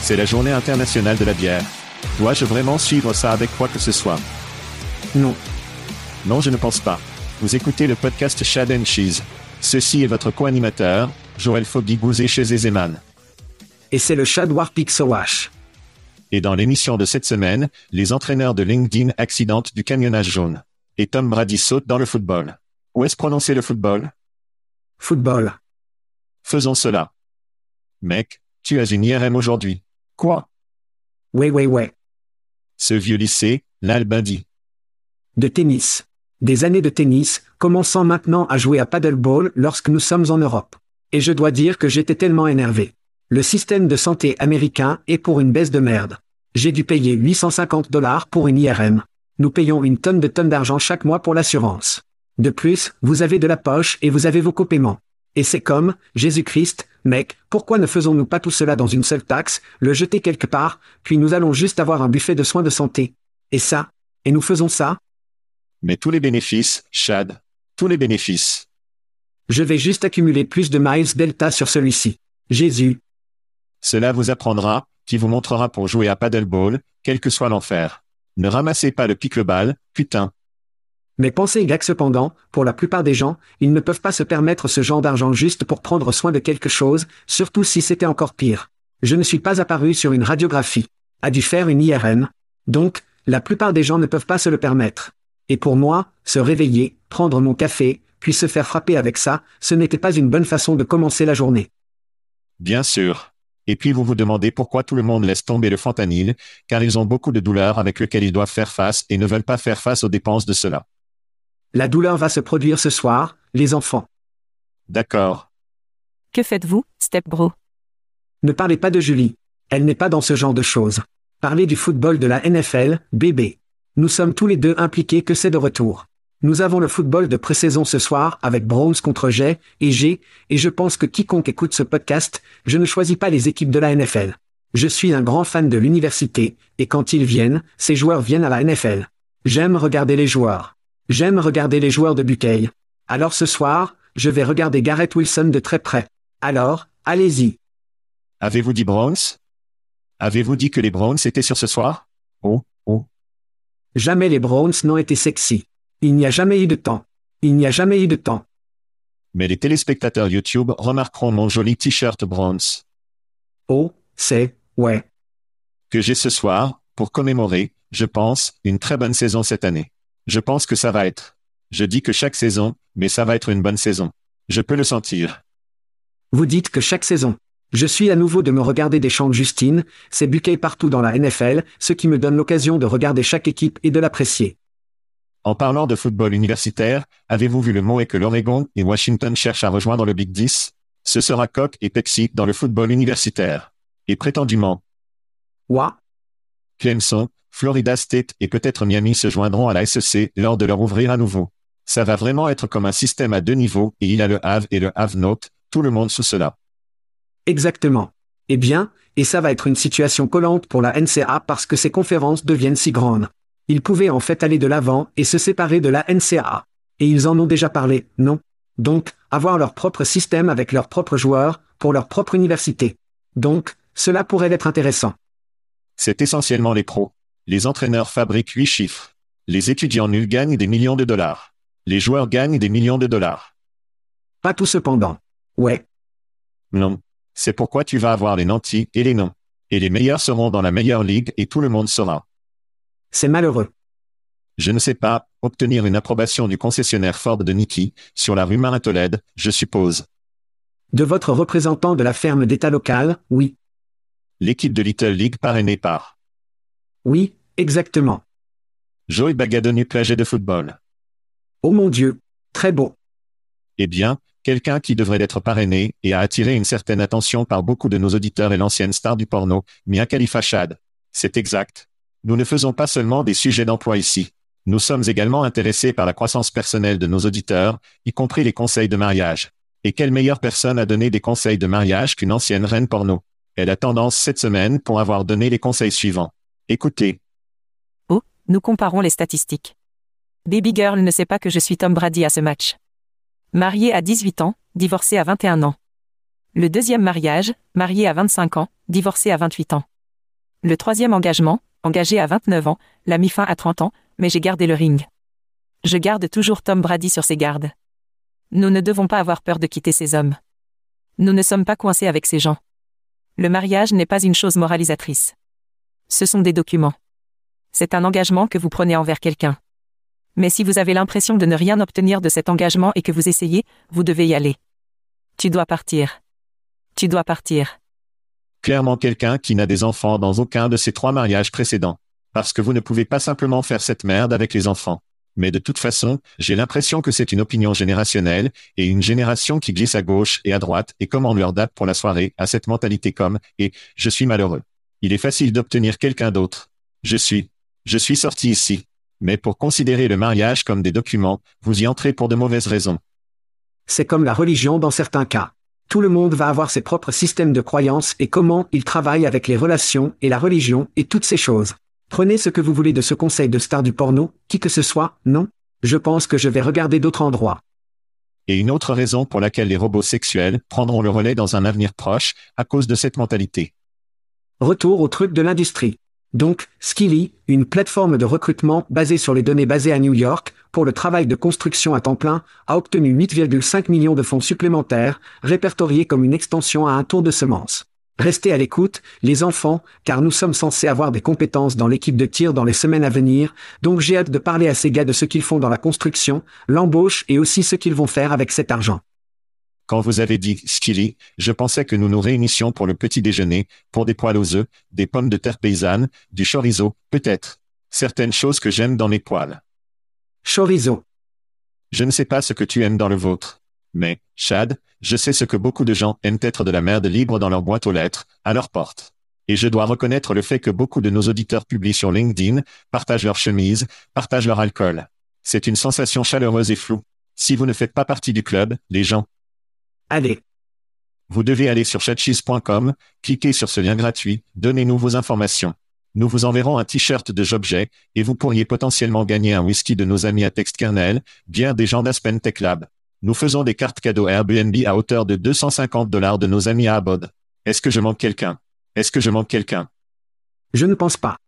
C'est la journée internationale de la bière. Dois-je vraiment suivre ça avec quoi que ce soit? Non. Non, je ne pense pas. Vous écoutez le podcast Chad and Cheese. Ceci est votre co-animateur, Joël Foggy-Bouzé chez Ezeman. Et c'est le Chad Warpick Sowash. Et dans l'émission de cette semaine, les entraîneurs de LinkedIn accidentent du camionnage jaune. Et Tom Brady saute dans le football. Où est-ce prononcé le football? Football. Faisons cela. Mec, tu as une IRM aujourd'hui. Quoi? Ouais ouais ouais. Ce vieux lycée, l'Albindi. De tennis. Des années de tennis, commençant maintenant à jouer à paddleball lorsque nous sommes en Europe. Et je dois dire que j'étais tellement énervé. Le système de santé américain est pour une baisse de merde. J'ai dû payer 850 dollars pour une IRM. Nous payons une tonne de tonnes d'argent chaque mois pour l'assurance. De plus, vous avez de la poche et vous avez vos copaiements. Et c'est comme, Jésus-Christ, mec, pourquoi ne faisons-nous pas tout cela dans une seule taxe, le jeter quelque part, puis nous allons juste avoir un buffet de soins de santé. Et ça? Et nous faisons ça? Mais tous les bénéfices, Chad. Tous les bénéfices. Je vais juste accumuler plus de miles delta sur celui-ci. Jésus. Cela vous apprendra, qui vous montrera pour jouer à paddleball, quel que soit l'enfer. Ne ramassez pas le pickleball, putain. Mais pensez que cependant, pour la plupart des gens, ils ne peuvent pas se permettre ce genre d'argent juste pour prendre soin de quelque chose, surtout si c'était encore pire. Je ne suis pas apparu sur une radiographie. A dû faire une IRM. Donc, la plupart des gens ne peuvent pas se le permettre. Et pour moi, se réveiller, prendre mon café, puis se faire frapper avec ça, ce n'était pas une bonne façon de commencer la journée. Bien sûr. Et puis vous vous demandez pourquoi tout le monde laisse tomber le fentanyl, car ils ont beaucoup de douleurs avec lesquelles ils doivent faire face et ne veulent pas faire face aux dépenses de cela. La douleur va se produire ce soir, les enfants. D'accord. Que faites-vous, Step Bro Ne parlez pas de Julie. Elle n'est pas dans ce genre de choses. Parlez du football de la NFL, bébé. Nous sommes tous les deux impliqués que c'est de retour. Nous avons le football de pré-saison ce soir avec Browns contre Jay et G, et je pense que quiconque écoute ce podcast, je ne choisis pas les équipes de la NFL. Je suis un grand fan de l'université, et quand ils viennent, ces joueurs viennent à la NFL. J'aime regarder les joueurs. J'aime regarder les joueurs de Buckeye. Alors ce soir, je vais regarder Garrett Wilson de très près. Alors, allez-y. Avez-vous dit Browns? Avez-vous dit que les Browns étaient sur ce soir? Oh, oh. Jamais les Browns n'ont été sexy. Il n'y a jamais eu de temps. Il n'y a jamais eu de temps. Mais les téléspectateurs YouTube remarqueront mon joli t-shirt Browns Oh, c'est, ouais. que j'ai ce soir, pour commémorer, je pense, une très bonne saison cette année. Je pense que ça va être. Je dis que chaque saison, mais ça va être une bonne saison. Je peux le sentir. Vous dites que chaque saison. Je suis à nouveau de me regarder des chants de Justine, c'est Buckeye partout dans la NFL, ce qui me donne l'occasion de regarder chaque équipe et de l'apprécier. En parlant de football universitaire, avez-vous vu le mot et que l'Oregon et Washington cherchent à rejoindre le Big 10 Ce sera Coq et Pepsi dans le football universitaire. Et prétendument, Ouah, Clemson, Florida State et peut-être Miami se joindront à la SEC lors de leur ouvrir à nouveau. Ça va vraiment être comme un système à deux niveaux et il a le have et le have not, tout le monde sous cela. exactement. Eh bien, et ça va être une situation collante pour la NCA parce que ces conférences deviennent si grandes. Ils pouvaient en fait aller de l'avant et se séparer de la NCA. Et ils en ont déjà parlé, non? Donc, avoir leur propre système avec leurs propres joueurs, pour leur propre université. Donc, cela pourrait être intéressant. C'est essentiellement les pros. Les entraîneurs fabriquent huit chiffres. Les étudiants nuls gagnent des millions de dollars. Les joueurs gagnent des millions de dollars. Pas tout cependant. Ouais, Non. C'est pourquoi tu vas avoir les nantis et les noms. Et les meilleurs seront dans la meilleure ligue et tout le monde sera. c'est malheureux. Je ne sais pas, obtenir une approbation du concessionnaire Ford de Nicky, sur la rue Maratoled, je suppose. De votre représentant de la ferme d'État local, oui, L'équipe de Little League parrainée par oui, exactement. Joey Bagadonu plagé de football. Oh mon Dieu, très beau. Eh bien, quelqu'un qui devrait être parrainé et a attiré une certaine attention par beaucoup de nos auditeurs est l'ancienne star du porno, Mia Khalifa Shad. C'est exact. Nous ne faisons pas seulement des sujets d'emploi ici. Nous sommes également intéressés par la croissance personnelle de nos auditeurs, y compris les conseils de mariage. Et quelle meilleure personne a donné des conseils de mariage qu'une ancienne reine porno? Elle a tendance cette semaine pour avoir donné les conseils suivants. Écoutez, Oh, nous comparons les statistiques. Baby Girl ne sait pas que je suis Tom Brady à ce match. Marié à 18 ans, divorcé à 21 ans. Le deuxième mariage, marié à 25 ans, divorcé à 28 ans. Le troisième engagement, engagé à 29 ans, l'a mis fin à 30 ans, mais j'ai gardé le ring. Je garde toujours Tom Brady sur ses gardes. Nous ne devons pas avoir peur de quitter ces hommes. Nous ne sommes pas coincés avec ces gens. Le mariage n'est pas une chose moralisatrice. Ce sont des documents. C'est un engagement que vous prenez envers quelqu'un. Mais si vous avez l'impression de ne rien obtenir de cet engagement et que vous essayez, vous devez y aller. Tu dois partir. Tu dois partir. clairement quelqu'un qui n'a des enfants dans aucun de ces trois mariages précédents. Parce que vous ne pouvez pas simplement faire cette merde avec les enfants. Mais de toute façon, j'ai l'impression que c'est une opinion générationnelle, et une génération qui glisse à gauche et à droite et comme on leur date pour la soirée a cette mentalité comme, et, je suis malheureux. Il est facile d'obtenir quelqu'un d'autre. Je suis. Je suis sorti ici. Mais pour considérer le mariage comme des documents, vous y entrez pour de mauvaises raisons. C'est comme la religion dans certains cas. Tout le monde va avoir ses propres systèmes de croyances et comment ils travaillent avec les relations et la religion et toutes ces choses. Prenez ce que vous voulez de ce conseil de star du porno, qui que ce soit, non? Je pense que je vais regarder d'autres endroits. Et une autre raison pour laquelle les robots sexuels prendront le relais dans un avenir proche, à cause de cette mentalité. Retour au truc de l'industrie. Donc, Skilly, une plateforme de recrutement basée sur les données basées à New York, pour le travail de construction à temps plein, a obtenu 8,5 millions de fonds supplémentaires, répertoriés comme une extension à un tour de semence. Restez à l'écoute, les enfants, car nous sommes censés avoir des compétences dans l'équipe de tir dans les semaines à venir, donc j'ai hâte de parler à ces gars de ce qu'ils font dans la construction, l'embauche et aussi ce qu'ils vont faire avec cet argent. Quand vous avez dit Skilly, je pensais que nous nous réunissions pour le petit déjeuner, pour des poils aux œufs, des pommes de terre paysannes, du chorizo, peut-être. Certaines choses que j'aime dans mes poils. Chorizo. Je ne sais pas ce que tu aimes dans le vôtre. Mais, Chad, je sais ce que beaucoup de gens aiment être de la merde libre dans leur boîte aux lettres, à leur porte. Et je dois reconnaître le fait que beaucoup de nos auditeurs publient sur LinkedIn, partagent leurs chemises, partagent leur alcool. C'est une sensation chaleureuse et floue. Si vous ne faites pas partie du club, les gens, Allez, vous devez aller sur chatcheese.com, cliquez sur ce lien gratuit, donnez-nous vos informations. Nous vous enverrons un t-shirt de Jobjet, et vous pourriez potentiellement gagner un whisky de nos amis à Textkernel, bière des gens d'Aspen Tech Lab. Nous faisons des cartes cadeaux Airbnb à hauteur de 250 dollars de nos amis à Abod. Est-ce que je manque quelqu'un? Est-ce que je manque quelqu'un? je ne pense pas.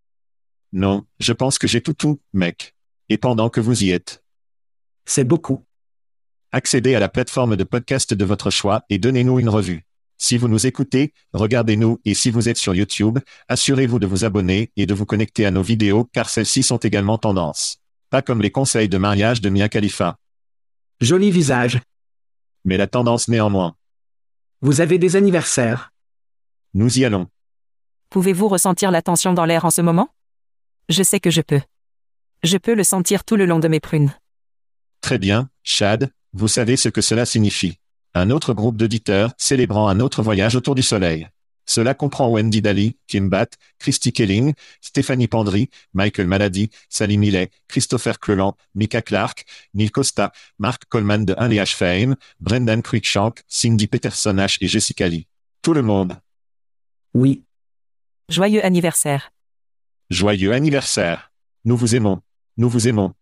Non, je pense que j'ai tout tout, mec. Et pendant que vous y êtes, C'est beaucoup. accédez à la plateforme de podcast de votre choix et donnez-nous une revue. Si vous nous écoutez, regardez-nous et si vous êtes sur YouTube, assurez-vous de vous abonner et de vous connecter à nos vidéos car celles-ci sont également tendance. Pas comme les conseils de mariage de Mia Khalifa, Joli visage. mais la tendance néanmoins. Vous avez des anniversaires. Nous y allons. Pouvez-vous ressentir la tension dans l'air en ce moment? Je sais que je peux. Je peux le sentir tout le long de mes prunes. Très bien, Chad, vous savez ce que cela signifie. Un autre groupe d'auditeurs célébrant un autre voyage autour du soleil. Cela comprend Wendy Daly, Kim Batt, Christy Kelling, Stéphanie Pandry, Michael Malady, Sally Millet, Christopher Cleland, Mika Clark, Neil Costa, Mark Coleman de 1LH Fame, Brendan Cruikshank, Cindy Peterson H et Jessica Lee. Tout le monde. Oui, Joyeux anniversaire. Joyeux anniversaire. Nous vous aimons. Nous vous aimons.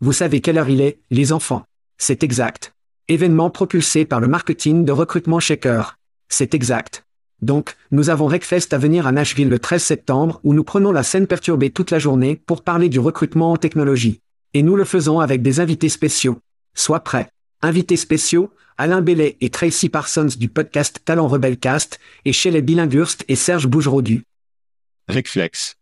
vous savez quelle heure il est, les enfants. C'est exact. Événement propulsé par le marketing de recrutement Shaker. C'est exact. Donc, nous avons Recfest à venir à Nashville le 13 septembre où nous prenons la scène perturbée toute la journée pour parler du recrutement en technologie. Et nous le faisons avec des invités spéciaux. Sois prêt. Invités spéciaux, Alain Bellet et Tracy Parsons du podcast Talent Rebelcast, et Shelley Billinghurst et Serge Bougerodu. Recflex.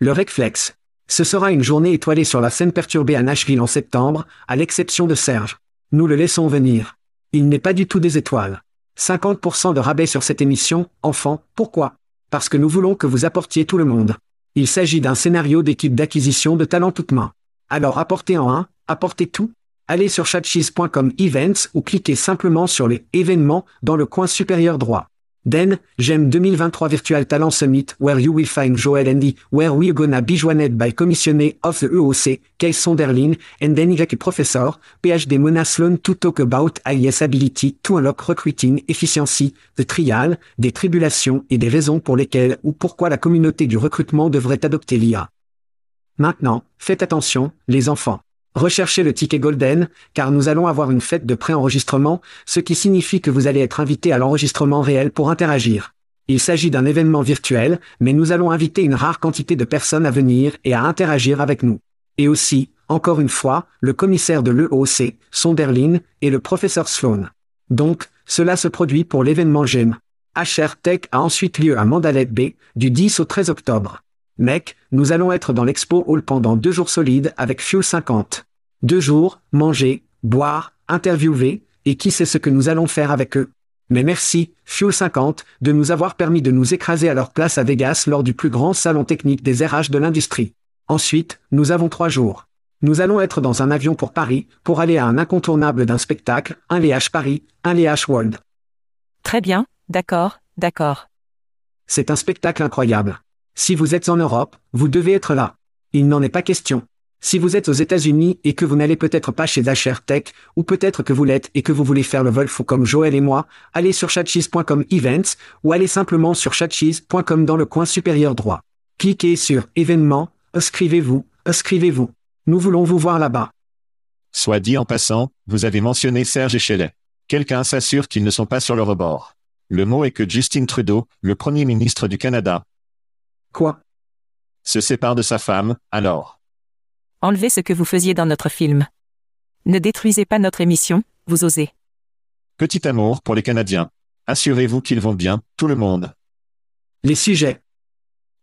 Le Recflex. Ce sera une journée étoilée sur la scène perturbée à Nashville en septembre, à l'exception de Serge. Nous le laissons venir. Il n'est pas du tout des étoiles. 50% de rabais sur cette émission, enfant, pourquoi? Parce que nous voulons que vous apportiez tout le monde. Il s'agit d'un scénario d'équipe d'acquisition de talent toute main. Alors apportez en un, apportez tout. Allez sur chatcheese.com events ou cliquez simplement sur les événements dans le coin supérieur droit. Then, j'aime 2023 Virtual Talent Summit where you will find Joel Andy, where we're gonna be joined by Commissioner of the EOC, Case Sonderlin, and then Jack Professor, PhD Mona Sloan to talk about IS ability to unlock recruiting efficiency, the trial, des tribulations et des raisons pour lesquelles ou pourquoi la communauté du recrutement devrait adopter l'IA. Maintenant, faites attention, les enfants. Recherchez le ticket Golden, car nous allons avoir une fête de pré-enregistrement, ce qui signifie que vous allez être invité à l'enregistrement réel pour interagir. Il s'agit d'un événement virtuel, mais nous allons inviter une rare quantité de personnes à venir et à interagir avec nous. Et aussi, encore une fois, le commissaire de l'EOC, Sonderlin, et le professeur Sloan. Donc, cela se produit pour l'événement GEM. HR Tech a ensuite lieu à Mandalet Bay, du 10 au 13 octobre. Mec, nous allons être dans l'Expo Hall pendant deux jours solides avec Fuel 50. Deux jours, manger, boire, interviewer, et qui sait ce que nous allons faire avec eux. Mais merci, Fuel 50, de nous avoir permis de nous écraser à leur place à Vegas lors du plus grand salon technique des RH de l'industrie. Ensuite, nous avons trois jours. Nous allons être dans un avion pour Paris, pour aller à un incontournable d'un spectacle, un LH Paris, un LH World. Très bien, d'accord, d'accord. C'est un spectacle incroyable. Si vous êtes en Europe, vous devez être là. Il n'en est pas question. Si vous êtes aux États-Unis et que vous n'allez peut-être pas chez HR Tech, ou peut-être que vous l'êtes et que vous voulez faire le vol fou comme Joël et moi, allez sur chatcheese.com events, ou allez simplement sur chatcheese.com dans le coin supérieur droit. Cliquez sur événements, inscrivez-vous, inscrivez-vous. Nous voulons vous voir là-bas. Soit dit en passant, vous avez mentionné Serge et Shelley. Quelqu'un s'assure qu'ils ne sont pas sur le rebord. Le mot est que Justin Trudeau, le premier ministre du Canada, Quoi? Se sépare de sa femme, alors. Enlevez ce que vous faisiez dans notre film. Ne détruisez pas notre émission, vous osez. Petit amour pour les Canadiens. Assurez-vous qu'ils vont bien, tout le monde. Les sujets.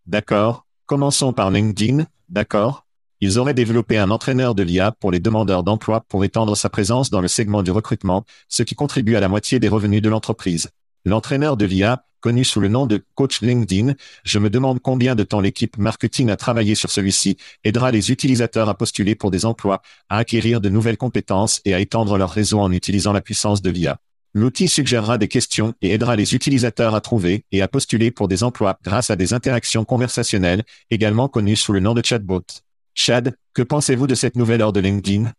D'accord, commençons par LinkedIn, d'accord Ils auraient développé un entraîneur de l'IA pour les demandeurs d'emploi pour étendre sa présence dans le segment du recrutement, ce qui contribue à la moitié des revenus de l'entreprise. L'entraîneur de l'IA, connu sous le nom de Coach LinkedIn, je me demande combien de temps l'équipe marketing a travaillé sur celui-ci, aidera les utilisateurs à postuler pour des emplois, à acquérir de nouvelles compétences et à étendre leur réseau en utilisant la puissance de l'IA. L'outil suggérera des questions et aidera les utilisateurs à trouver et à postuler pour des emplois grâce à des interactions conversationnelles, également connues sous le nom de chatbot. Chad, que pensez-vous de cette nouvelle heure de LinkedIn?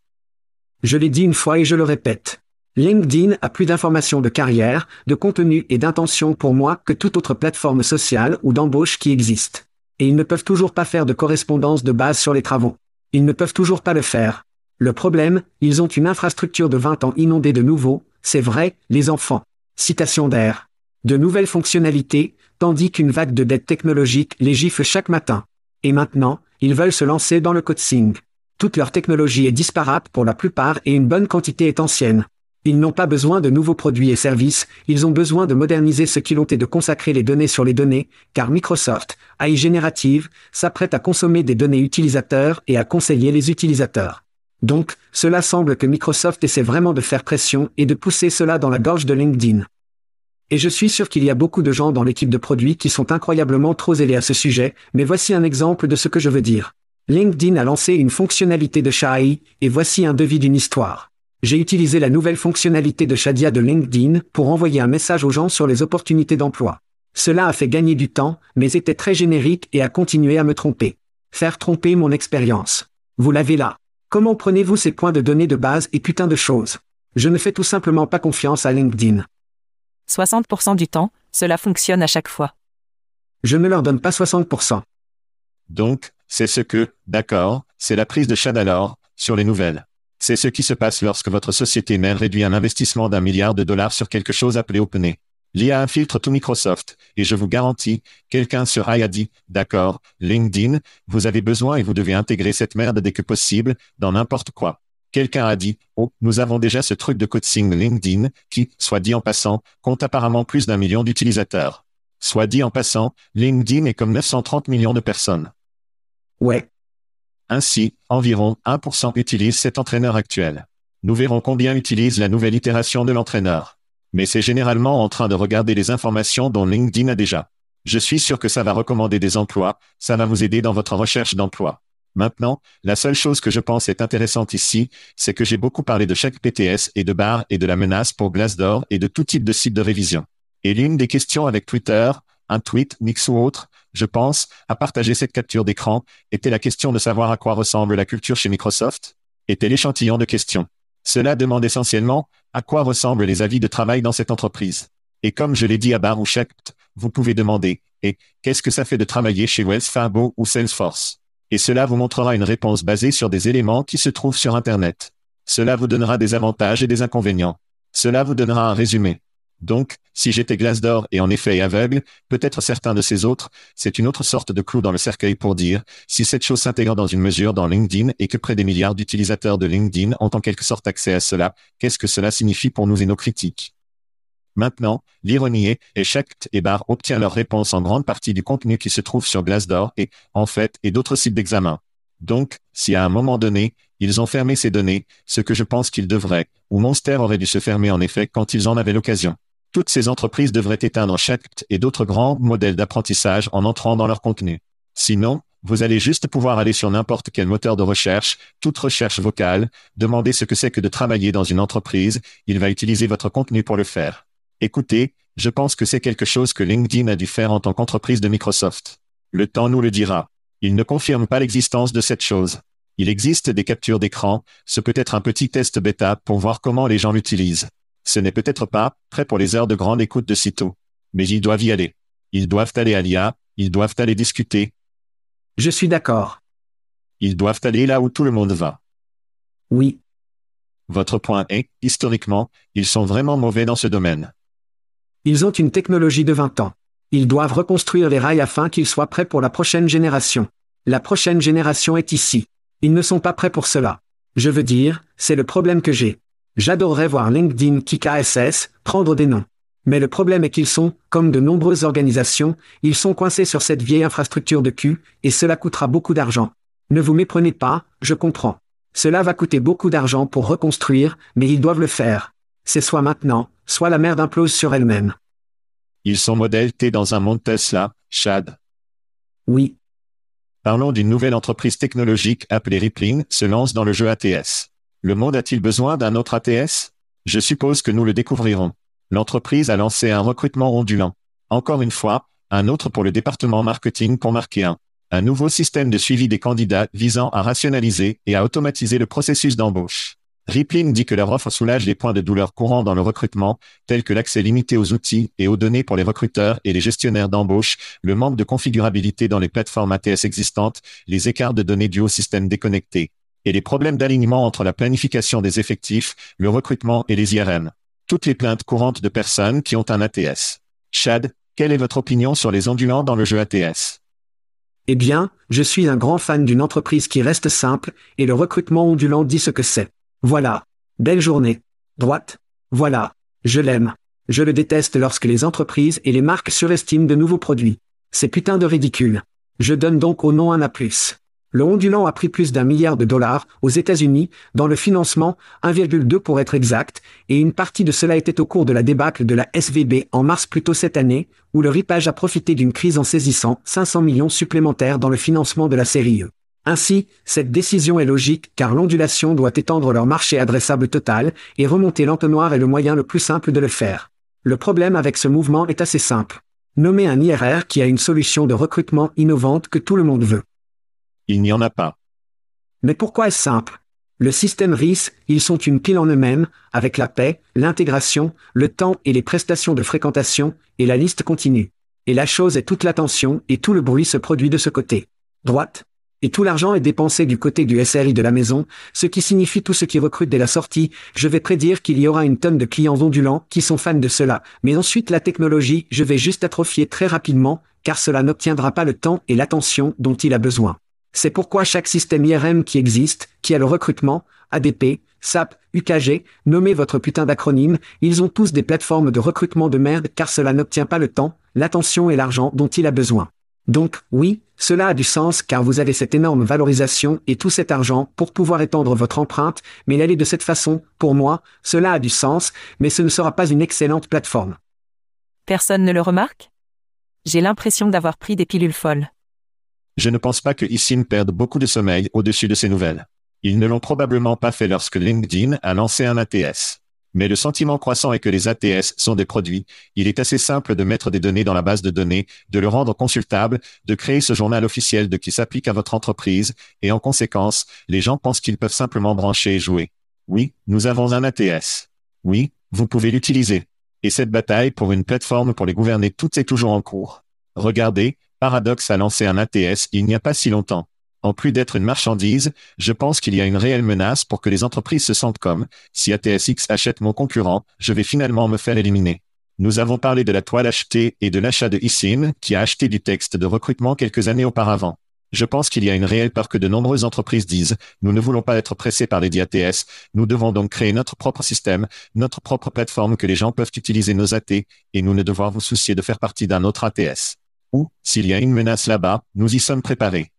Je l'ai dit une fois et je le répète. LinkedIn a plus d'informations de carrière, de contenu et d'intention pour moi que toute autre plateforme sociale ou d'embauche qui existe. Et ils ne peuvent toujours pas faire de correspondance de base sur les travaux. Ils ne peuvent toujours pas le faire. Le problème, ils ont une infrastructure de 20 ans inondée de nouveaux, c'est vrai, les enfants. Citation d'air. De nouvelles fonctionnalités, tandis qu'une vague de dettes technologiques les gifle chaque matin. Et maintenant, ils veulent se lancer dans le coaching. Toute leur technologie est disparate pour la plupart et une bonne quantité est ancienne. Ils n'ont pas besoin de nouveaux produits et services, ils ont besoin de moderniser ce qu'ils ont et de consacrer les données sur les données, car Microsoft, AI générative, s'apprête à consommer des données utilisateurs et à conseiller les utilisateurs. Donc, cela semble que Microsoft essaie vraiment de faire pression et de pousser cela dans la gorge de LinkedIn. Et je suis sûr qu'il y a beaucoup de gens dans l'équipe de produits qui sont incroyablement trop zélés à ce sujet, mais voici un exemple de ce que je veux dire. LinkedIn a lancé une fonctionnalité de Shai, et voici un devis d'une histoire. J'ai utilisé la nouvelle fonctionnalité de Shadia de LinkedIn pour envoyer un message aux gens sur les opportunités d'emploi. Cela a fait gagner du temps, mais était très générique et a continué à me tromper. Faire tromper mon expérience. Vous l'avez là. Comment prenez-vous ces points de données de base et putain de choses? Je ne fais tout simplement pas confiance à LinkedIn. 60% du temps, cela fonctionne à chaque fois. Je ne leur donne pas 60%. Donc, c'est ce que, d'accord, c'est la prise de Chadalor, sur les nouvelles. C'est ce qui se passe lorsque votre société mère réduit un investissement d'un milliard de dollars sur quelque chose appelé OpenAI. L'IA infiltre tout Microsoft, et je vous garantis, quelqu'un sur AI a dit, d'accord, LinkedIn, vous avez besoin et vous devez intégrer cette merde dès que possible, dans n'importe quoi. Quelqu'un a dit, oh, nous avons déjà ce truc de coaching LinkedIn, qui, soit dit en passant, compte apparemment plus d'un million d'utilisateurs. Soit dit en passant, LinkedIn est comme 930 millions de personnes. Ouais. Ainsi, environ 1% utilisent cet entraîneur actuel. Nous verrons combien utilise la nouvelle itération de l'entraîneur. Mais c'est généralement en train de regarder les informations dont LinkedIn a déjà. Je suis sûr que ça va recommander des emplois, ça va vous aider dans votre recherche d'emploi. Maintenant, la seule chose que je pense est intéressante ici, c'est que j'ai beaucoup parlé de chaque PTS et de bar et de la menace pour Glassdoor et de tout type de site de révision. Et l'une des questions avec Twitter, un tweet, mix ou autre, je pense, à partager cette capture d'écran, était la question de savoir à quoi ressemble la culture chez Microsoft, était l'échantillon de questions. Cela demande essentiellement, à quoi ressemblent les avis de travail dans cette entreprise. Et comme je l'ai dit à Bar ou Shecht, vous pouvez demander, et, qu'est-ce que ça fait de travailler chez Wells Fargo ou Salesforce? Et cela vous montrera une réponse basée sur des éléments qui se trouvent sur Internet. Cela vous donnera des avantages et des inconvénients. Cela vous donnera un résumé. Donc, si j'étais glace d'or et en effet aveugle, peut-être certains de ces autres, c'est une autre sorte de clou dans le cercueil pour dire, si cette chose s'intègre dans une mesure dans LinkedIn et que près des milliards d'utilisateurs de LinkedIn ont en quelque sorte accès à cela, qu'est-ce que cela signifie pour nous et nos critiques? Maintenant, l'ironie est, échec et Bar obtient leur réponse en grande partie du contenu qui se trouve sur Glassdoor et, en fait, et d'autres sites d'examen. Donc, si à un moment donné, ils ont fermé ces données, ce que je pense qu'ils devraient, ou Monster aurait dû se fermer en effet quand ils en avaient l'occasion. Toutes ces entreprises devraient éteindre Chat et d'autres grands modèles d'apprentissage en entrant dans leur contenu. Sinon, vous allez juste pouvoir aller sur n'importe quel moteur de recherche, toute recherche vocale, demander ce que c'est que de travailler dans une entreprise, il va utiliser votre contenu pour le faire. Écoutez, je pense que c'est quelque chose que LinkedIn a dû faire en tant qu'entreprise de Microsoft. Le temps nous le dira. Il ne confirme pas l'existence de cette chose. Il existe des captures d'écran, ce peut être un petit test bêta pour voir comment les gens l'utilisent. Ce n'est peut-être pas prêt pour les heures de grande écoute de sitôt. Mais ils doivent y aller. Ils doivent aller à l'IA, ils doivent aller discuter. Je suis d'accord. Ils doivent aller là où tout le monde va. Oui. Votre point est, historiquement, ils sont vraiment mauvais dans ce domaine. Ils ont une technologie de 20 ans. Ils doivent reconstruire les rails afin qu'ils soient prêts pour la prochaine génération. La prochaine génération est ici. Ils ne sont pas prêts pour cela. Je veux dire, c'est le problème que j'ai. J'adorerais voir LinkedIn qui KSS prendre des noms. Mais le problème est qu'ils sont, comme de nombreuses organisations, ils sont coincés sur cette vieille infrastructure de cul, et cela coûtera beaucoup d'argent. Ne vous méprenez pas, je comprends. Cela va coûter beaucoup d'argent pour reconstruire, mais ils doivent le faire. C'est soit maintenant, soit la merde implose sur elle-même. Ils sont modèles T dans un monde Tesla, Chad. Oui. Parlons d'une nouvelle entreprise technologique appelée Rippling se lance dans le jeu ATS. Le monde a-t-il besoin d'un autre ATS Je suppose que nous le découvrirons. L'entreprise a lancé un recrutement ondulant. Encore une fois, un autre pour le département marketing pour marquer un. Un nouveau système de suivi des candidats visant à rationaliser et à automatiser le processus d'embauche. Rippling dit que leur offre soulage les points de douleur courants dans le recrutement, tels que l'accès limité aux outils et aux données pour les recruteurs et les gestionnaires d'embauche, le manque de configurabilité dans les plateformes ATS existantes, les écarts de données dus au système déconnecté, et les problèmes d'alignement entre la planification des effectifs, le recrutement et les IRM. Toutes les plaintes courantes de personnes qui ont un ATS. Chad, quelle est votre opinion sur les ondulants dans le jeu ATS Eh bien, je suis un grand fan d'une entreprise qui reste simple, et le recrutement ondulant dit ce que c'est. Voilà. Belle journée. Droite. Voilà. Je l'aime. Je le déteste lorsque les entreprises et les marques surestiment de nouveaux produits. C'est putain de ridicule. Je donne donc au nom un A+. Le ondulant a pris plus d'un milliard de dollars aux États-Unis dans le financement, 1,2 pour être exact, et une partie de cela était au cours de la débâcle de la SVB en mars plus tôt cette année, où le ripage a profité d'une crise en saisissant 500 millions supplémentaires dans le financement de la série E. Ainsi, cette décision est logique car l'ondulation doit étendre leur marché adressable total, et remonter l'entonnoir est le moyen le plus simple de le faire. Le problème avec ce mouvement est assez simple. Nommez un IRR qui a une solution de recrutement innovante que tout le monde veut. Il n'y en a pas. Mais pourquoi est-ce simple? Le système RIS, ils sont une pile en eux-mêmes, avec la paix, l'intégration, le temps et les prestations de fréquentation, et la liste continue. Et la chose est toute l'attention et tout le bruit se produit de ce côté. Droite, et tout l'argent est dépensé du côté du SRI de la maison, ce qui signifie tout ce qui recrute dès la sortie, je vais prédire qu'il y aura une tonne de clients ondulants qui sont fans de cela, mais ensuite la technologie, je vais juste atrophier très rapidement, car cela n'obtiendra pas le temps et l'attention dont il a besoin. C'est pourquoi chaque système IRM qui existe, qui a le recrutement, ADP, SAP, UKG, nommez votre putain d'acronyme, ils ont tous des plateformes de recrutement de merde car cela n'obtient pas le temps, l'attention et l'argent dont il a besoin. Donc, oui, cela a du sens car vous avez cette énorme valorisation et tout cet argent pour pouvoir étendre votre empreinte, mais l'aller de cette façon, pour moi, cela a du sens, mais ce ne sera pas une excellente plateforme. Personne ne le remarque? J'ai l'impression d'avoir pris des pilules folles. Je ne pense pas que Issin perde beaucoup de sommeil au-dessus de ces nouvelles. Ils ne l'ont probablement pas fait lorsque LinkedIn a lancé un ATS. Mais le sentiment croissant est que les ATS sont des produits. Il est assez simple de mettre des données dans la base de données, de le rendre consultable, de créer ce journal officiel de qui s'applique à votre entreprise, et en conséquence, les gens pensent qu'ils peuvent simplement brancher et jouer. Oui, nous avons un ATS. Oui, vous pouvez l'utiliser. Et cette bataille pour une plateforme pour les gouverner toutes est toujours en cours. Regardez, Paradox a lancé un ATS il n'y a pas si longtemps. En plus d'être une marchandise, je pense qu'il y a une réelle menace pour que les entreprises se sentent comme, si ATSX achète mon concurrent, je vais finalement me faire éliminer. Nous avons parlé de la toile achetée et de l'achat de Issin, qui a acheté du texte de recrutement quelques années auparavant. Je pense qu'il y a une réelle peur que de nombreuses entreprises disent, nous ne voulons pas être pressés par les ATS, nous devons donc créer notre propre système, notre propre plateforme que les gens peuvent utiliser nos AT, et nous ne devoir vous soucier de faire partie d'un autre ATS. Ou, s'il y a une menace là-bas, nous y sommes préparés.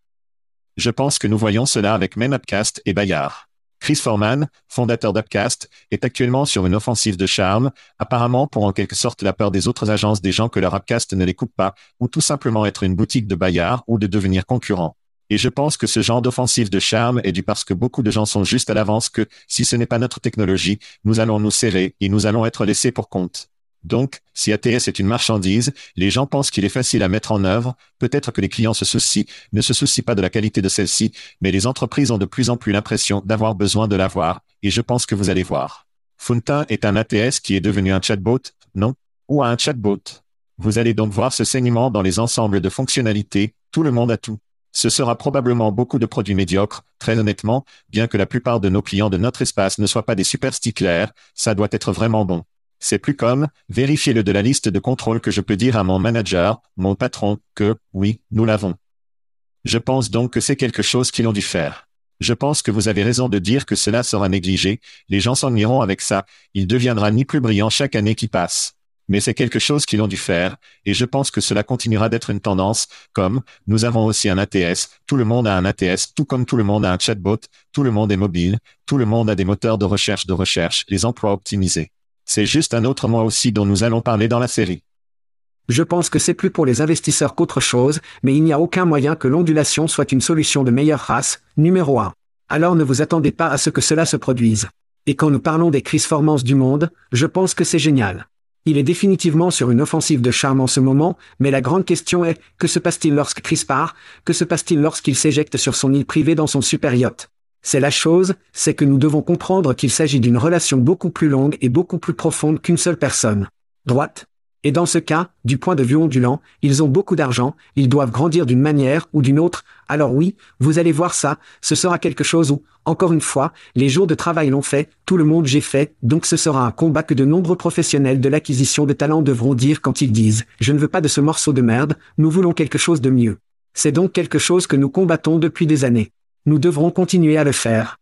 Je pense que nous voyons cela avec même Upcast et Bayard. Chris Forman, fondateur d'Upcast, est actuellement sur une offensive de charme, apparemment pour en quelque sorte la peur des autres agences des gens que leur Upcast ne les coupe pas, ou tout simplement être une boutique de Bayard ou de devenir concurrent. Et je pense que ce genre d'offensive de charme est dû parce que beaucoup de gens sont juste à l'avance que, si ce n'est pas notre technologie, nous allons nous serrer et nous allons être laissés pour compte. Donc, si ATS est une marchandise, les gens pensent qu'il est facile à mettre en œuvre, peut-être que les clients se soucient, ne se soucient pas de la qualité de celle-ci, mais les entreprises ont de plus en plus l'impression d'avoir besoin de l'avoir, et je pense que vous allez voir. Funta est un ATS qui est devenu un chatbot, non? Ou un chatbot. Vous allez donc voir ce saignement dans les ensembles de fonctionnalités, tout le monde a tout. Ce sera probablement beaucoup de produits médiocres, très honnêtement, bien que la plupart de nos clients de notre espace ne soient pas des super sticklers, ça doit être vraiment bon. C'est plus comme, vérifiez-le de la liste de contrôle que je peux dire à mon manager, mon patron, que, oui, nous l'avons. Je pense donc que c'est quelque chose qu'ils ont dû faire. Je pense que vous avez raison de dire que cela sera négligé, les gens s'en avec ça, il deviendra ni plus brillant chaque année qui passe. Mais c'est quelque chose qu'ils ont dû faire, et je pense que cela continuera d'être une tendance, comme, nous avons aussi un ATS, tout le monde a un ATS, tout comme tout le monde a un chatbot, tout le monde est mobile, tout le monde a des moteurs de recherche de recherche, les emplois optimisés. C'est juste un autre mois aussi dont nous allons parler dans la série. Je pense que c'est plus pour les investisseurs qu'autre chose, mais il n'y a aucun moyen que l'ondulation soit une solution de meilleure race, numéro 1. Alors ne vous attendez pas à ce que cela se produise. Et quand nous parlons des crises formances du monde, je pense que c'est génial. Il est définitivement sur une offensive de charme en ce moment, mais la grande question est, que se passe-t-il lorsque Chris part Que se passe-t-il lorsqu'il s'éjecte sur son île privée dans son super yacht? C'est la chose, c'est que nous devons comprendre qu'il s'agit d'une relation beaucoup plus longue et beaucoup plus profonde qu'une seule personne. Droite. Et dans ce cas, du point de vue ondulant, ils ont beaucoup d'argent, ils doivent grandir d'une manière ou d'une autre, alors oui, vous allez voir ça, ce sera quelque chose où, encore une fois, les jours de travail l'ont fait, tout le monde j'ai fait, donc ce sera un combat que de nombreux professionnels de l'acquisition de talents devront dire quand ils disent ⁇ Je ne veux pas de ce morceau de merde, nous voulons quelque chose de mieux ⁇ C'est donc quelque chose que nous combattons depuis des années. Nous devrons continuer à le faire.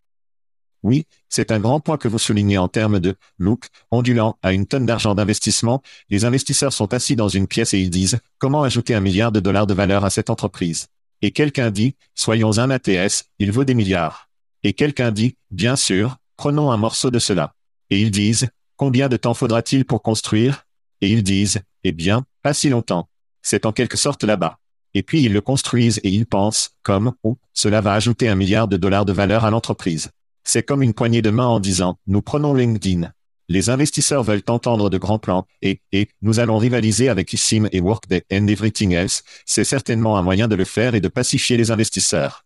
Oui, c'est un grand point que vous soulignez en termes de look ondulant à une tonne d'argent d'investissement. Les investisseurs sont assis dans une pièce et ils disent comment ajouter un milliard de dollars de valeur à cette entreprise? Et quelqu'un dit soyons un ATS, il vaut des milliards. Et quelqu'un dit bien sûr, prenons un morceau de cela. Et ils disent combien de temps faudra-t-il pour construire? Et ils disent eh bien, pas si longtemps. C'est en quelque sorte là-bas. Et puis ils le construisent et ils pensent, comme, oh, cela va ajouter un milliard de dollars de valeur à l'entreprise. C'est comme une poignée de main en disant, nous prenons LinkedIn. Les investisseurs veulent entendre de grands plans, et, et, nous allons rivaliser avec Issim et Workday and everything else. C'est certainement un moyen de le faire et de pacifier les investisseurs.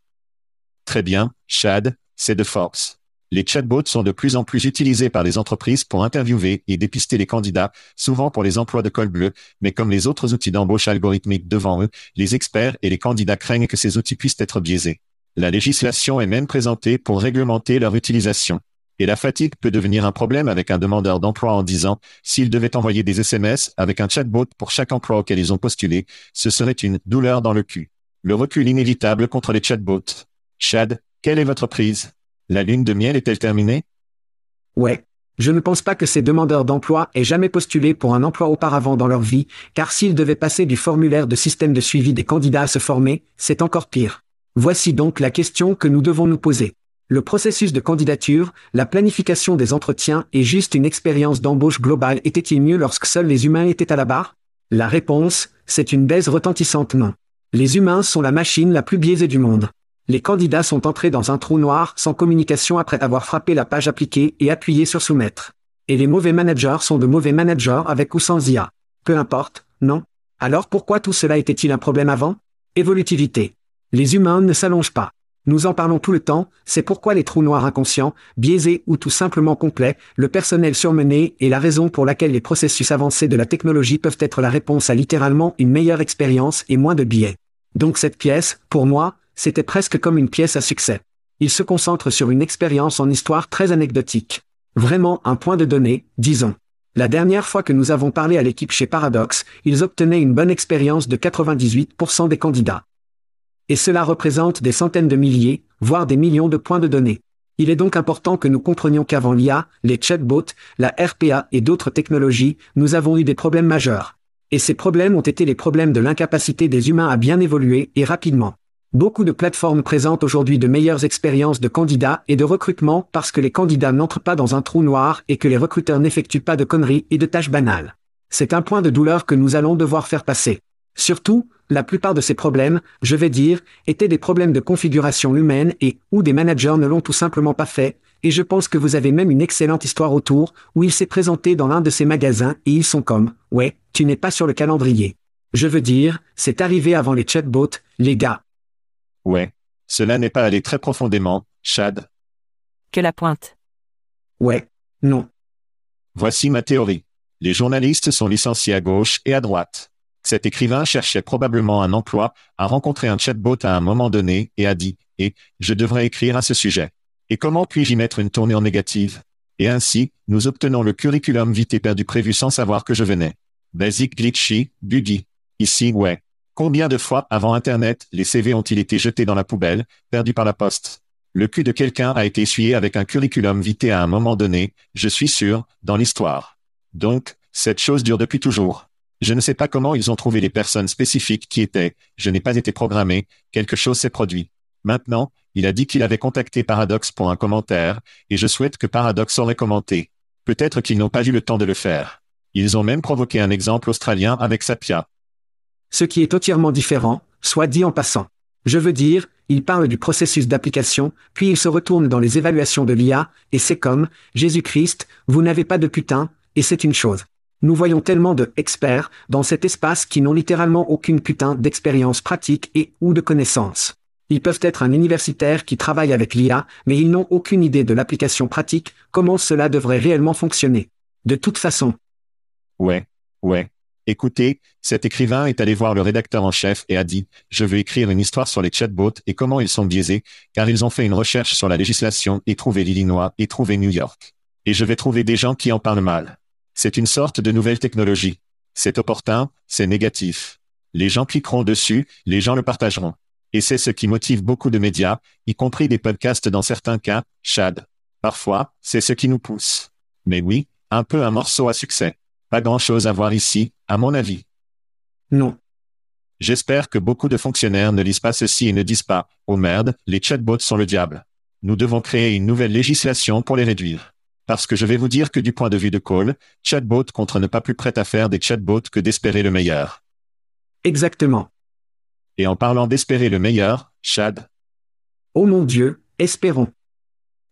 Très bien, Chad, c'est de force. Les chatbots sont de plus en plus utilisés par les entreprises pour interviewer et dépister les candidats, souvent pour les emplois de col bleu, mais comme les autres outils d'embauche algorithmique devant eux, les experts et les candidats craignent que ces outils puissent être biaisés. La législation est même présentée pour réglementer leur utilisation. Et la fatigue peut devenir un problème avec un demandeur d'emploi en disant, s'ils devaient envoyer des SMS avec un chatbot pour chaque emploi auquel ils ont postulé, ce serait une douleur dans le cul. Le recul inévitable contre les chatbots. Chad, quelle est votre prise? La lune de miel est-elle terminée? Ouais. Je ne pense pas que ces demandeurs d'emploi aient jamais postulé pour un emploi auparavant dans leur vie, car s'ils devaient passer du formulaire de système de suivi des candidats à se former, c'est encore pire. Voici donc la question que nous devons nous poser. Le processus de candidature, la planification des entretiens et juste une expérience d'embauche globale était-il mieux lorsque seuls les humains étaient à la barre? La réponse, c'est une baisse retentissante non. Les humains sont la machine la plus biaisée du monde. Les candidats sont entrés dans un trou noir sans communication après avoir frappé la page appliquée et appuyé sur soumettre. Et les mauvais managers sont de mauvais managers avec ou sans IA. Peu importe, non? Alors pourquoi tout cela était-il un problème avant? Évolutivité. Les humains ne s'allongent pas. Nous en parlons tout le temps, c'est pourquoi les trous noirs inconscients, biaisés ou tout simplement complets, le personnel surmené est la raison pour laquelle les processus avancés de la technologie peuvent être la réponse à littéralement une meilleure expérience et moins de biais. Donc cette pièce, pour moi, c'était presque comme une pièce à succès. Il se concentre sur une expérience en histoire très anecdotique. Vraiment un point de données, disons. La dernière fois que nous avons parlé à l'équipe chez Paradox, ils obtenaient une bonne expérience de 98% des candidats. Et cela représente des centaines de milliers, voire des millions de points de données. Il est donc important que nous comprenions qu'avant l'IA, les chatbots, la RPA et d'autres technologies, nous avons eu des problèmes majeurs. Et ces problèmes ont été les problèmes de l'incapacité des humains à bien évoluer et rapidement. Beaucoup de plateformes présentent aujourd'hui de meilleures expériences de candidats et de recrutement parce que les candidats n'entrent pas dans un trou noir et que les recruteurs n'effectuent pas de conneries et de tâches banales. C'est un point de douleur que nous allons devoir faire passer. Surtout, la plupart de ces problèmes, je vais dire, étaient des problèmes de configuration humaine et ou des managers ne l'ont tout simplement pas fait, et je pense que vous avez même une excellente histoire autour, où il s'est présenté dans l'un de ces magasins et ils sont comme, ouais, tu n'es pas sur le calendrier. Je veux dire, c'est arrivé avant les chatbots, les gars. Ouais. Cela n'est pas allé très profondément, Chad. Que la pointe. Ouais. Non. Voici ma théorie. Les journalistes sont licenciés à gauche et à droite. Cet écrivain cherchait probablement un emploi, a rencontré un chatbot à un moment donné et a dit, et, je devrais écrire à ce sujet. Et comment puis-je y mettre une tournure négative? Et ainsi, nous obtenons le curriculum vitae perdu prévu sans savoir que je venais. Basic glitchy, buggy. Ici, ouais. Combien de fois avant Internet les CV ont-ils été jetés dans la poubelle, perdus par la poste? Le cul de quelqu'un a été essuyé avec un curriculum vitae à un moment donné, je suis sûr, dans l'histoire. Donc, cette chose dure depuis toujours. Je ne sais pas comment ils ont trouvé les personnes spécifiques qui étaient, je n'ai pas été programmé, quelque chose s'est produit. Maintenant, il a dit qu'il avait contacté Paradox pour un commentaire, et je souhaite que Paradox aurait commenté. Peut-être qu'ils n'ont pas eu le temps de le faire. Ils ont même provoqué un exemple australien avec Sapia ce qui est entièrement différent, soit dit en passant. Je veux dire, il parle du processus d'application, puis il se retourne dans les évaluations de l'IA, et c'est comme, Jésus-Christ, vous n'avez pas de putain, et c'est une chose. Nous voyons tellement de experts dans cet espace qui n'ont littéralement aucune putain d'expérience pratique et ou de connaissances. Ils peuvent être un universitaire qui travaille avec l'IA, mais ils n'ont aucune idée de l'application pratique, comment cela devrait réellement fonctionner. De toute façon. Ouais, ouais, Écoutez, cet écrivain est allé voir le rédacteur en chef et a dit, je veux écrire une histoire sur les chatbots et comment ils sont biaisés, car ils ont fait une recherche sur la législation et trouvé l'Illinois et trouvé New York. Et je vais trouver des gens qui en parlent mal. C'est une sorte de nouvelle technologie. C'est opportun, c'est négatif. Les gens cliqueront dessus, les gens le partageront. Et c'est ce qui motive beaucoup de médias, y compris des podcasts dans certains cas, Chad. Parfois, c'est ce qui nous pousse. Mais oui, un peu un morceau à succès. Pas grand-chose à voir ici, à mon avis. Non. J'espère que beaucoup de fonctionnaires ne lisent pas ceci et ne disent pas, oh merde, les chatbots sont le diable. Nous devons créer une nouvelle législation pour les réduire. Parce que je vais vous dire que du point de vue de Cole, chatbot contre ne pas plus prêt à faire des chatbots que d'espérer le meilleur. Exactement. Et en parlant d'espérer le meilleur, Chad, Oh mon Dieu, espérons.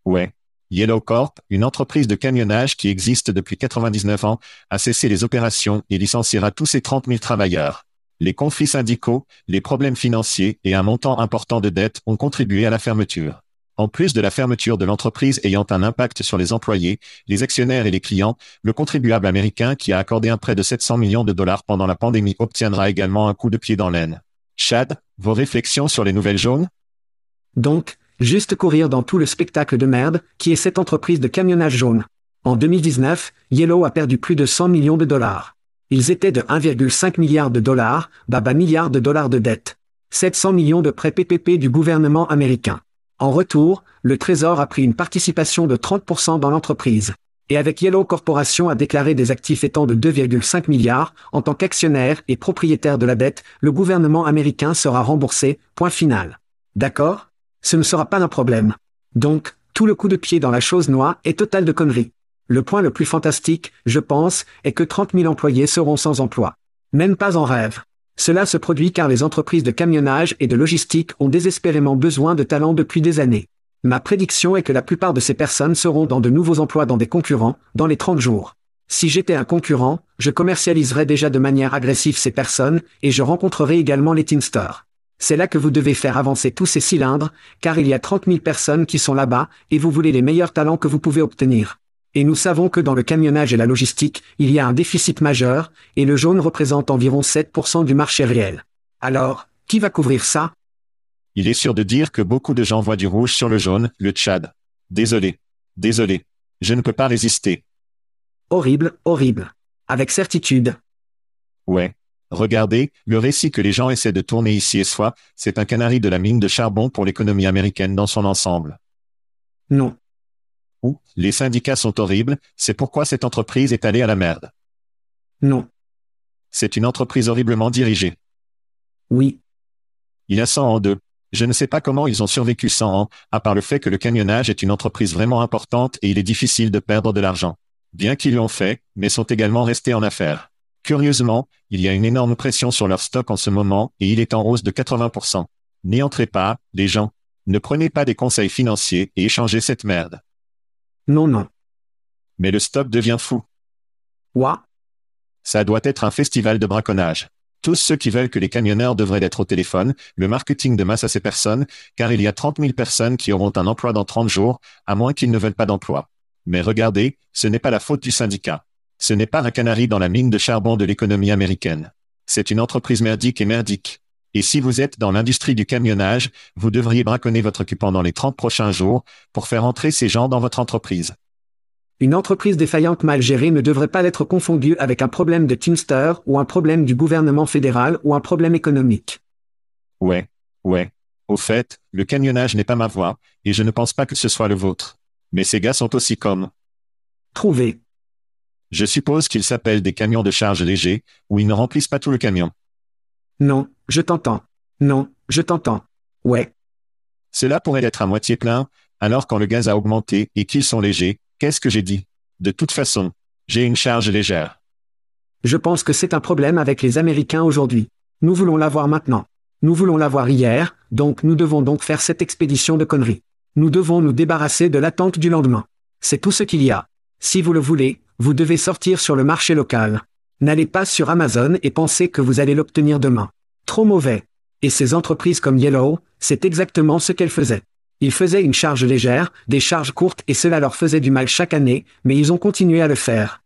ouais. Yellow Corp, une entreprise de camionnage qui existe depuis 99 ans, a cessé les opérations et licenciera tous ses 30 000 travailleurs. Les conflits syndicaux, les problèmes financiers et un montant important de dettes ont contribué à la fermeture. En plus de la fermeture de l'entreprise ayant un impact sur les employés, les actionnaires et les clients, le contribuable américain qui a accordé un prêt de 700 millions de dollars pendant la pandémie obtiendra également un coup de pied dans l'aine. Chad, vos réflexions sur les nouvelles jaunes? Donc, juste courir dans tout le spectacle de merde, qui est cette entreprise de camionnage jaune. En 2019, Yellow a perdu plus de 100 millions de dollars. Ils étaient de 1,5 milliard de dollars, baba milliard de dollars de dettes. 700 millions de prêts PPP du gouvernement américain. En retour, le Trésor a pris une participation de 30% dans l'entreprise. Et avec Yellow Corporation a déclaré des actifs étant de 2,5 milliards, en tant qu'actionnaire et propriétaire de la dette, le gouvernement américain sera remboursé, point final. D'accord? Ce ne sera pas un problème. Donc, tout le coup de pied dans la chose noire est total de conneries. Le point le plus fantastique, je pense, est que 30 000 employés seront sans emploi. Même pas en rêve. Cela se produit car les entreprises de camionnage et de logistique ont désespérément besoin de talents depuis des années. Ma prédiction est que la plupart de ces personnes seront dans de nouveaux emplois dans des concurrents, dans les 30 jours. Si j'étais un concurrent, je commercialiserais déjà de manière agressive ces personnes, et je rencontrerais également les Teamsters. C'est là que vous devez faire avancer tous ces cylindres, car il y a 30 000 personnes qui sont là-bas, et vous voulez les meilleurs talents que vous pouvez obtenir. Et nous savons que dans le camionnage et la logistique, il y a un déficit majeur, et le jaune représente environ 7% du marché réel. Alors, qui va couvrir ça? Il est sûr de dire que beaucoup de gens voient du rouge sur le jaune, le Tchad. Désolé. Désolé. Je ne peux pas résister. Horrible, horrible. Avec certitude. Ouais. Regardez, le récit que les gens essaient de tourner ici et soit, c'est un canari de la mine de charbon pour l'économie américaine dans son ensemble. Non. Ou, les syndicats sont horribles, c'est pourquoi cette entreprise est allée à la merde. Non. C'est une entreprise horriblement dirigée. Oui. Il y a 100 ans d'eux. Je ne sais pas comment ils ont survécu 100 ans, à part le fait que le camionnage est une entreprise vraiment importante et il est difficile de perdre de l'argent. Bien qu'ils l'ont fait, mais sont également restés en affaires. Curieusement, il y a une énorme pression sur leur stock en ce moment et il est en hausse de 80%. N'y entrez pas, les gens. Ne prenez pas des conseils financiers et échangez cette merde. Non, non. Mais le stock devient fou. Quoi Ça doit être un festival de braconnage. Tous ceux qui veulent que les camionneurs devraient être au téléphone, le marketing de masse à ces personnes, car il y a 30 000 personnes qui auront un emploi dans 30 jours, à moins qu'ils ne veulent pas d'emploi. Mais regardez, ce n'est pas la faute du syndicat. Ce n'est pas un canari dans la mine de charbon de l'économie américaine. C'est une entreprise merdique et merdique. Et si vous êtes dans l'industrie du camionnage, vous devriez braconner votre occupant dans les 30 prochains jours pour faire entrer ces gens dans votre entreprise. Une entreprise défaillante mal gérée ne devrait pas être confondue avec un problème de Teamster ou un problème du gouvernement fédéral ou un problème économique. Ouais, ouais. Au fait, le camionnage n'est pas ma voie, et je ne pense pas que ce soit le vôtre. Mais ces gars sont aussi comme. Trouvé. Je suppose qu'ils s'appellent des camions de charge légers, ou ils ne remplissent pas tout le camion. Non, je t'entends. Non, je t'entends. Ouais. Cela pourrait être à moitié plein, alors quand le gaz a augmenté et qu'ils sont légers, qu'est-ce que j'ai dit? De toute façon, j'ai une charge légère. Je pense que c'est un problème avec les Américains aujourd'hui. Nous voulons l'avoir maintenant. Nous voulons l'avoir hier, donc nous devons donc faire cette expédition de conneries. Nous devons nous débarrasser de l'attente du lendemain. C'est tout ce qu'il y a. Si vous le voulez, vous devez sortir sur le marché local. N'allez pas sur Amazon et pensez que vous allez l'obtenir demain. Trop mauvais. Et ces entreprises comme Yellow, c'est exactement ce qu'elles faisaient. Ils faisaient une charge légère, des charges courtes et cela leur faisait du mal chaque année, mais ils ont continué à le faire.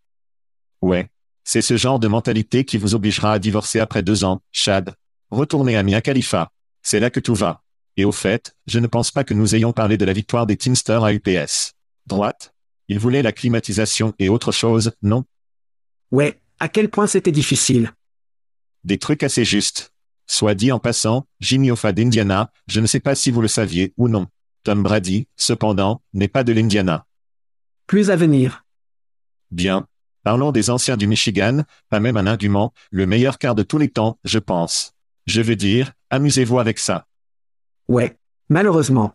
Ouais. C'est ce genre de mentalité qui vous obligera à divorcer après deux ans, Chad. Retournez à Mia Khalifa. C'est là que tout va. Et au fait, je ne pense pas que nous ayons parlé de la victoire des Teamsters à UPS. Droite Ils voulaient la climatisation et autre chose, non? Ouais, à quel point c'était difficile. Des trucs assez justes. Soit dit en passant, Jimmy Hoffa d'Indiana, je ne sais pas si vous le saviez ou non. Tom Brady, cependant, n'est pas de l'Indiana. Plus à venir. Bien. Parlons des anciens du Michigan, pas même un argument, le meilleur quart de tous les temps, je pense. Je veux dire, amusez-vous avec ça. Ouais. Malheureusement.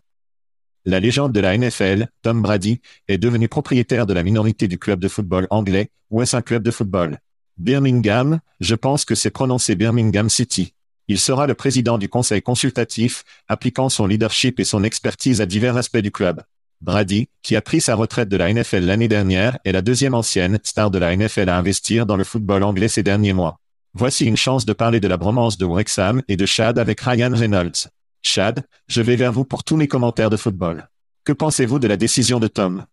La légende de la NFL, Tom Brady, est devenu propriétaire de la minorité du club de football anglais, est-ce un club de football Birmingham, je pense que c'est prononcé Birmingham City. Il sera le président du conseil consultatif, appliquant son leadership et son expertise à divers aspects du club. Brady, qui a pris sa retraite de la NFL l'année dernière, est la deuxième ancienne star de la NFL à investir dans le football anglais ces derniers mois. Voici une chance de parler de la bromance de Wrexham et de Chad avec Ryan Reynolds. Chad, je vais vers vous pour tous mes commentaires de football. Que pensez-vous de la décision de Tom?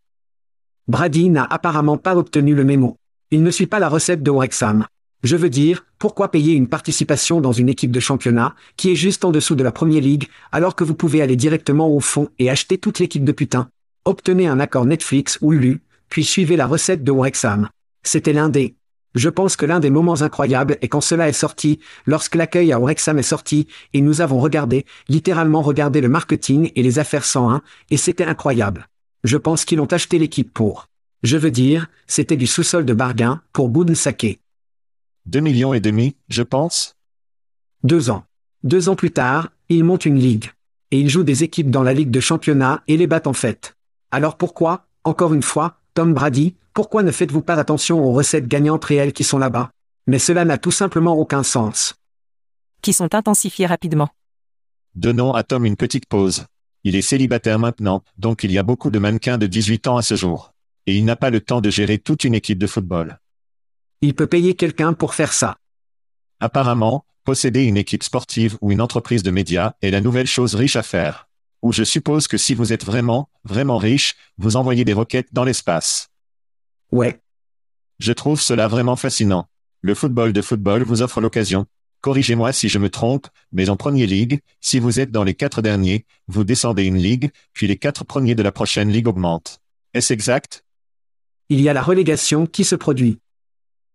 Brady n'a apparemment pas obtenu le mémo. Il ne suit pas la recette de Wrexham. Je veux dire, pourquoi payer une participation dans une équipe de championnat, qui est juste en dessous de la Premier League, alors que vous pouvez aller directement au fond et acheter toute l'équipe de putain? Obtenez un accord Netflix ou Hulu, puis suivez la recette de Wrexham. C'était l'un des... Je pense que l'un des moments incroyables est quand cela est sorti, lorsque l'accueil à Wrexham est sorti, et nous avons regardé, littéralement regardé le marketing et les affaires 101, et c'était incroyable. Je pense qu'ils ont acheté l'équipe pour. Je veux dire, c'était du sous-sol de bargain, pour Boone Sake. Deux millions et demi, je pense Deux ans. Deux ans plus tard, ils montent une ligue. Et ils jouent des équipes dans la ligue de championnat et les battent en fait. Alors pourquoi, encore une fois, Tom Brady, pourquoi ne faites-vous pas attention aux recettes gagnantes réelles qui sont là-bas? Mais cela n'a tout simplement aucun sens. Qui sont intensifiées rapidement. Donnons à Tom une petite pause. Il est célibataire maintenant, donc il y a beaucoup de mannequins de 18 ans à ce jour. Et il n'a pas le temps de gérer toute une équipe de football. Il peut payer quelqu'un pour faire ça. Apparemment, posséder une équipe sportive ou une entreprise de médias est la nouvelle chose riche à faire. Ou je suppose que si vous êtes vraiment, vraiment riche, vous envoyez des roquettes dans l'espace. Ouais. Je trouve cela vraiment fascinant. Le football de football vous offre l'occasion. Corrigez-moi si je me trompe, mais en première ligue, si vous êtes dans les quatre derniers, vous descendez une ligue, puis les quatre premiers de la prochaine ligue augmentent. Est-ce exact? Il y a la relégation qui se produit.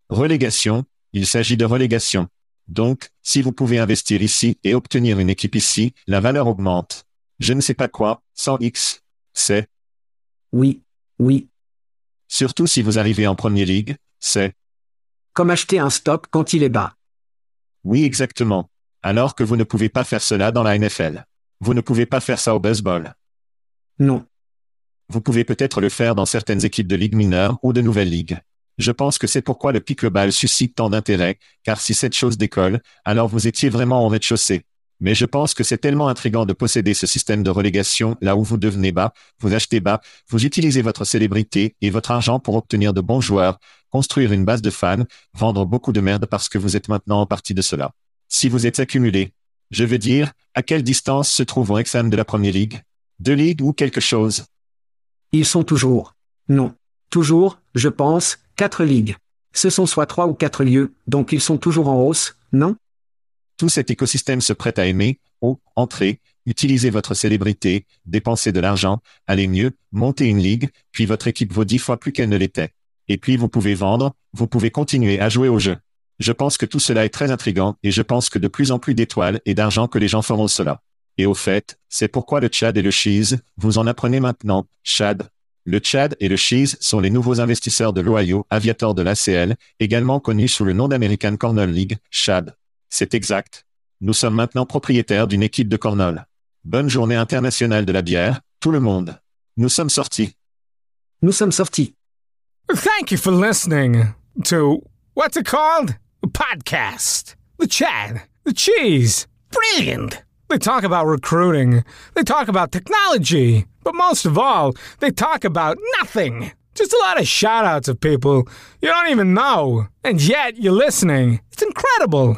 Relégation, il s'agit de relégation. Donc, si vous pouvez investir ici et obtenir une équipe ici, la valeur augmente. Je ne sais pas quoi, 100x. C'est. Oui, oui. Surtout si vous arrivez en première ligue, c'est. Comme acheter un stock quand il est bas. Oui, exactement. Alors que vous ne pouvez pas faire cela dans la NFL. Vous ne pouvez pas faire ça au baseball. Non. Vous pouvez peut-être le faire dans certaines équipes de ligue mineure ou de nouvelles ligues. Je pense que c'est pourquoi le pickleball suscite tant d'intérêt, car si cette chose décolle, alors vous étiez vraiment en rez-de-chaussée. Mais je pense que c'est tellement intrigant de posséder ce système de relégation là où vous devenez bas, vous achetez bas, vous utilisez votre célébrité et votre argent pour obtenir de bons joueurs, construire une base de fans, vendre beaucoup de merde parce que vous êtes maintenant en partie de cela. Si vous êtes accumulé, je veux dire, à quelle distance se trouve Wrexham de la Première Ligue Deux ligues ou quelque chose? Ils sont toujours. Non. Toujours, je pense, quatre ligues. Ce sont soit trois ou quatre lieux, donc ils sont toujours en hausse, non? Tout cet écosystème se prête à aimer, oh, entrer, utiliser votre célébrité, dépenser de l'argent, aller mieux, monter une ligue, puis votre équipe vaut dix fois plus qu'elle ne l'était. Et puis vous pouvez vendre, vous pouvez continuer à jouer au jeu. Je pense que tout cela est très intrigant et je pense que de plus en plus d'étoiles et d'argent que les gens feront cela. Et au fait, c'est pourquoi le Tchad et le Cheese, vous en apprenez maintenant, Chad. Le Tchad et le Cheese sont les nouveaux investisseurs de l'Ohio Aviator de l'ACL, également connus sous le nom d'American Cornell League, Chad. C'est exact. Nous sommes maintenant propriétaires d'une équipe de Cornell. Bonne journée internationale de la bière, tout le monde. Nous sommes sortis. Nous sommes sortis. Thank you for listening to what's it called? A podcast. The Chad. The Cheese. Brilliant. They talk about recruiting. They talk about technology. But most of all, they talk about nothing. Just a lot of shout outs of people you don't even know. And yet you're listening. It's incredible.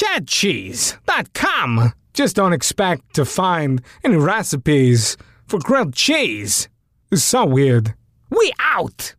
www.chadcheese.com. Just don't expect to find any recipes for grilled cheese. It's so weird. We out!